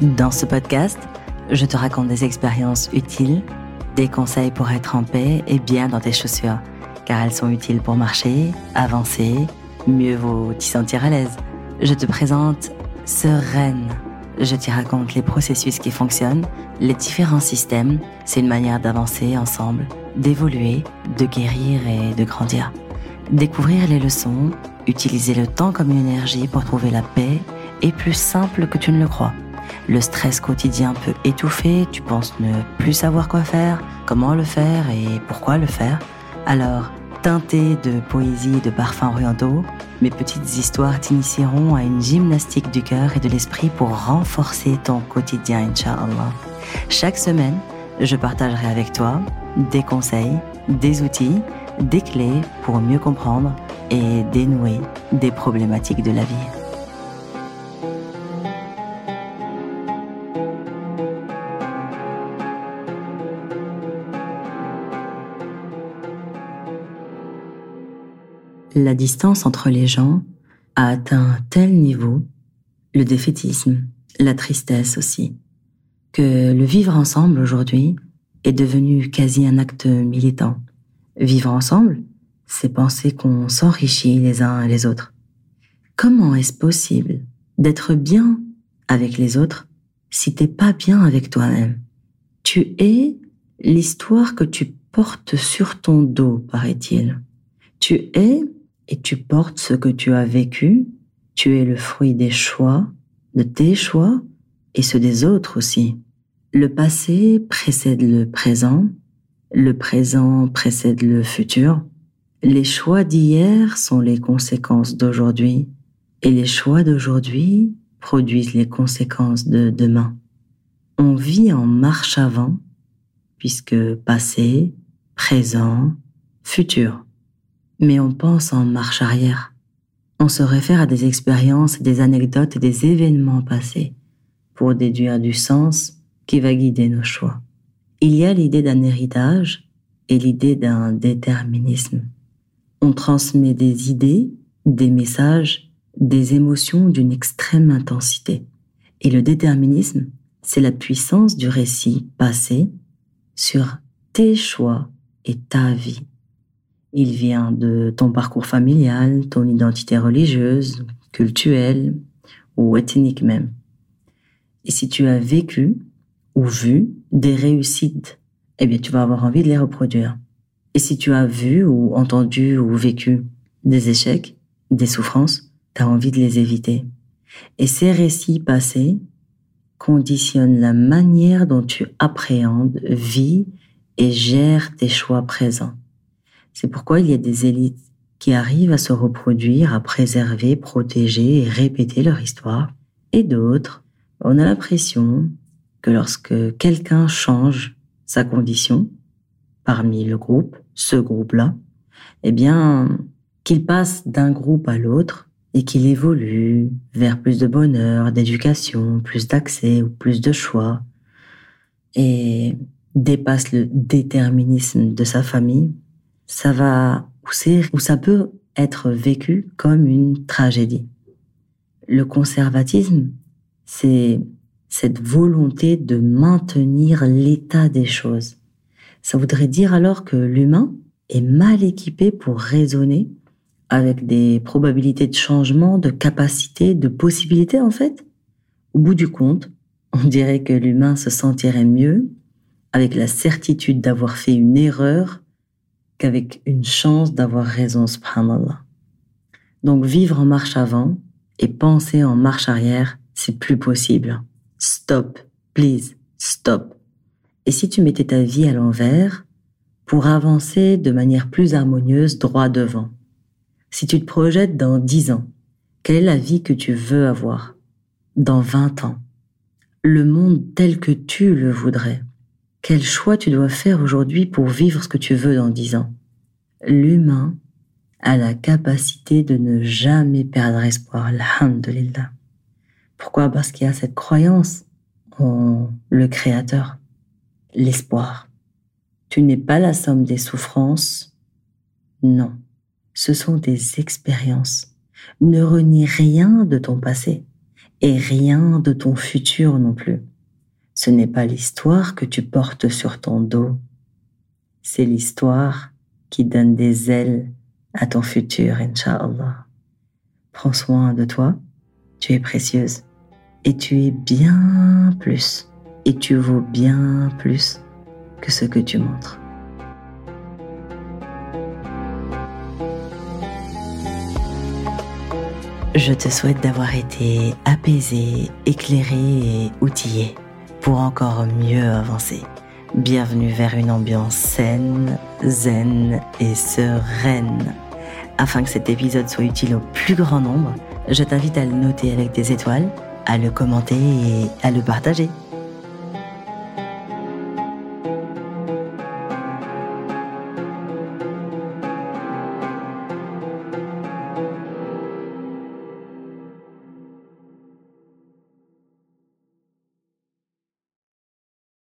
Dans ce podcast, je te raconte des expériences utiles, des conseils pour être en paix et bien dans tes chaussures, car elles sont utiles pour marcher, avancer, mieux vaut t'y sentir à l'aise. Je te présente Sereine. Je t'y raconte les processus qui fonctionnent, les différents systèmes. C'est une manière d'avancer ensemble, d'évoluer, de guérir et de grandir. Découvrir les leçons, utiliser le temps comme une énergie pour trouver la paix est plus simple que tu ne le crois. Le stress quotidien peut étouffer, tu penses ne plus savoir quoi faire, comment le faire et pourquoi le faire. Alors, teinté de poésie et de parfums orientaux, mes petites histoires t'initieront à une gymnastique du cœur et de l'esprit pour renforcer ton quotidien, Inch'Allah. Chaque semaine, je partagerai avec toi des conseils, des outils, des clés pour mieux comprendre et dénouer des problématiques de la vie. La distance entre les gens a atteint un tel niveau, le défaitisme, la tristesse aussi, que le vivre ensemble aujourd'hui est devenu quasi un acte militant. Vivre ensemble, c'est penser qu'on s'enrichit les uns et les autres. Comment est-ce possible d'être bien avec les autres si t'es pas bien avec toi-même? Tu es l'histoire que tu portes sur ton dos, paraît-il. Tu es et tu portes ce que tu as vécu, tu es le fruit des choix, de tes choix et ceux des autres aussi. Le passé précède le présent, le présent précède le futur. Les choix d'hier sont les conséquences d'aujourd'hui et les choix d'aujourd'hui produisent les conséquences de demain. On vit en marche avant puisque passé, présent, futur mais on pense en marche arrière. On se réfère à des expériences, des anecdotes des événements passés pour déduire du sens qui va guider nos choix. Il y a l'idée d'un héritage et l'idée d'un déterminisme. On transmet des idées, des messages, des émotions d'une extrême intensité. Et le déterminisme, c'est la puissance du récit passé sur tes choix et ta vie. Il vient de ton parcours familial, ton identité religieuse, culturelle ou ethnique même. Et si tu as vécu ou vu des réussites, eh bien tu vas avoir envie de les reproduire. Et si tu as vu ou entendu ou vécu des échecs, des souffrances, tu as envie de les éviter. Et ces récits passés conditionnent la manière dont tu appréhendes, vis et gères tes choix présents. C'est pourquoi il y a des élites qui arrivent à se reproduire, à préserver, protéger et répéter leur histoire, et d'autres, on a l'impression que lorsque quelqu'un change sa condition parmi le groupe, ce groupe-là, eh bien, qu'il passe d'un groupe à l'autre et qu'il évolue vers plus de bonheur, d'éducation, plus d'accès ou plus de choix, et dépasse le déterminisme de sa famille, ça va ou ça peut être vécu comme une tragédie. Le conservatisme, c'est cette volonté de maintenir l'état des choses. Ça voudrait dire alors que l'humain est mal équipé pour raisonner avec des probabilités de changement, de capacité, de possibilités en fait. Au bout du compte, on dirait que l'humain se sentirait mieux avec la certitude d'avoir fait une erreur qu'avec une chance d'avoir raison, subhanallah. Donc vivre en marche avant et penser en marche arrière, c'est plus possible. Stop, please, stop. Et si tu mettais ta vie à l'envers pour avancer de manière plus harmonieuse droit devant Si tu te projettes dans 10 ans, quelle est la vie que tu veux avoir? Dans 20 ans Le monde tel que tu le voudrais quel choix tu dois faire aujourd'hui pour vivre ce que tu veux dans dix ans? L'humain a la capacité de ne jamais perdre espoir, alhamdulillah. Pourquoi? Parce qu'il y a cette croyance en le Créateur, l'espoir. Tu n'es pas la somme des souffrances, non. Ce sont des expériences. Ne renie rien de ton passé et rien de ton futur non plus. Ce n'est pas l'histoire que tu portes sur ton dos, c'est l'histoire qui donne des ailes à ton futur, Inch'Allah. Prends soin de toi, tu es précieuse. Et tu es bien plus. Et tu vaux bien plus que ce que tu montres. Je te souhaite d'avoir été apaisé, éclairé et outillé pour encore mieux avancer. Bienvenue vers une ambiance saine, zen et sereine. Afin que cet épisode soit utile au plus grand nombre, je t'invite à le noter avec des étoiles, à le commenter et à le partager.